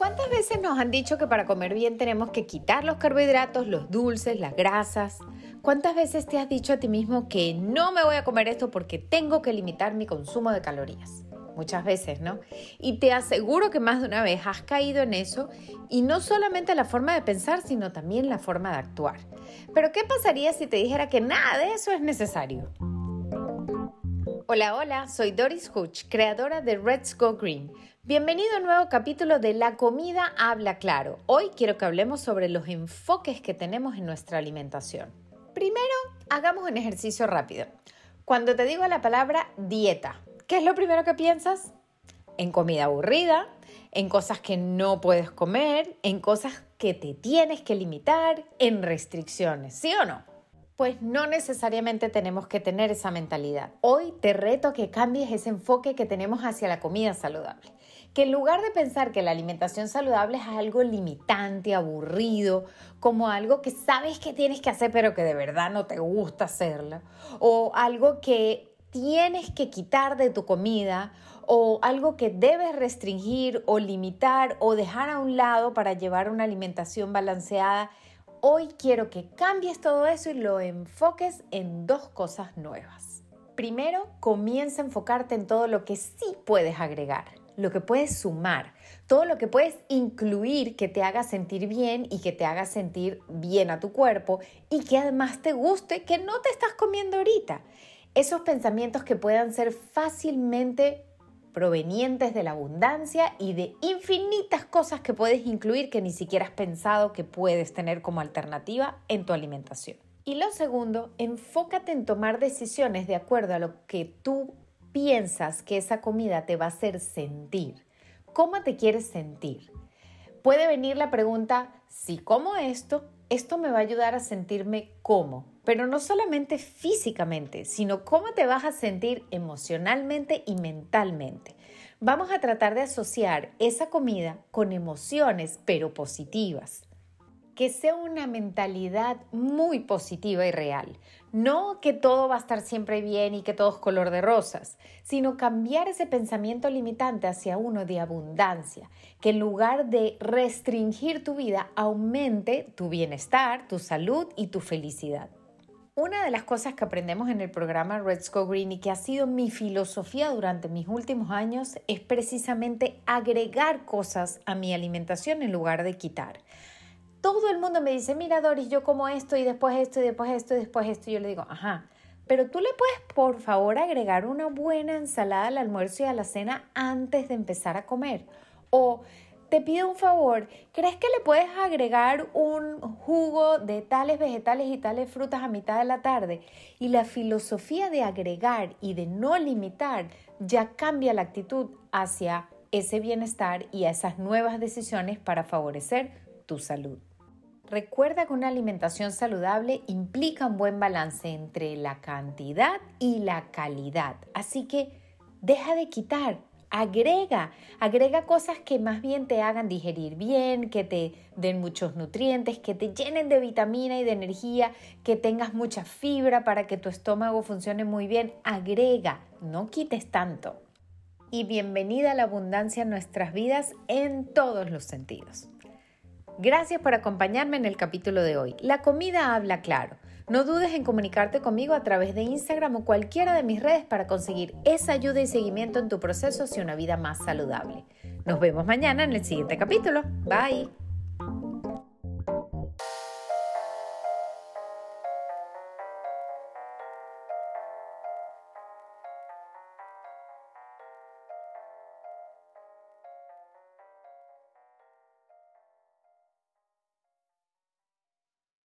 ¿Cuántas veces nos han dicho que para comer bien tenemos que quitar los carbohidratos, los dulces, las grasas? ¿Cuántas veces te has dicho a ti mismo que no me voy a comer esto porque tengo que limitar mi consumo de calorías? Muchas veces, ¿no? Y te aseguro que más de una vez has caído en eso y no solamente la forma de pensar, sino también la forma de actuar. Pero ¿qué pasaría si te dijera que nada de eso es necesario? Hola, hola, soy Doris Hutch, creadora de Let's Go Green. Bienvenido a un nuevo capítulo de La comida habla claro. Hoy quiero que hablemos sobre los enfoques que tenemos en nuestra alimentación. Primero, hagamos un ejercicio rápido. Cuando te digo la palabra dieta, ¿qué es lo primero que piensas? En comida aburrida, en cosas que no puedes comer, en cosas que te tienes que limitar, en restricciones, ¿sí o no? Pues no necesariamente tenemos que tener esa mentalidad. Hoy te reto a que cambies ese enfoque que tenemos hacia la comida saludable. Que en lugar de pensar que la alimentación saludable es algo limitante, aburrido, como algo que sabes que tienes que hacer pero que de verdad no te gusta hacerlo, o algo que tienes que quitar de tu comida, o algo que debes restringir o limitar o dejar a un lado para llevar una alimentación balanceada, Hoy quiero que cambies todo eso y lo enfoques en dos cosas nuevas. Primero, comienza a enfocarte en todo lo que sí puedes agregar, lo que puedes sumar, todo lo que puedes incluir que te haga sentir bien y que te haga sentir bien a tu cuerpo y que además te guste que no te estás comiendo ahorita. Esos pensamientos que puedan ser fácilmente provenientes de la abundancia y de infinitas cosas que puedes incluir que ni siquiera has pensado que puedes tener como alternativa en tu alimentación. Y lo segundo, enfócate en tomar decisiones de acuerdo a lo que tú piensas que esa comida te va a hacer sentir. ¿Cómo te quieres sentir? Puede venir la pregunta, si como esto, esto me va a ayudar a sentirme como, pero no solamente físicamente, sino cómo te vas a sentir emocionalmente y mentalmente. Vamos a tratar de asociar esa comida con emociones, pero positivas que sea una mentalidad muy positiva y real. No que todo va a estar siempre bien y que todo es color de rosas, sino cambiar ese pensamiento limitante hacia uno de abundancia, que en lugar de restringir tu vida, aumente tu bienestar, tu salud y tu felicidad. Una de las cosas que aprendemos en el programa Let's Go Green y que ha sido mi filosofía durante mis últimos años es precisamente agregar cosas a mi alimentación en lugar de quitar todo el mundo me dice, mira Doris, yo como esto y después esto y después esto y después esto. Y yo le digo, ajá, pero tú le puedes por favor agregar una buena ensalada al almuerzo y a la cena antes de empezar a comer. O te pido un favor, ¿crees que le puedes agregar un jugo de tales vegetales y tales frutas a mitad de la tarde? Y la filosofía de agregar y de no limitar ya cambia la actitud hacia ese bienestar y a esas nuevas decisiones para favorecer tu salud. Recuerda que una alimentación saludable implica un buen balance entre la cantidad y la calidad. Así que deja de quitar, agrega, agrega cosas que más bien te hagan digerir bien, que te den muchos nutrientes, que te llenen de vitamina y de energía, que tengas mucha fibra para que tu estómago funcione muy bien. Agrega, no quites tanto. Y bienvenida a la abundancia en nuestras vidas en todos los sentidos. Gracias por acompañarme en el capítulo de hoy. La comida habla claro. No dudes en comunicarte conmigo a través de Instagram o cualquiera de mis redes para conseguir esa ayuda y seguimiento en tu proceso hacia una vida más saludable. Nos vemos mañana en el siguiente capítulo. Bye.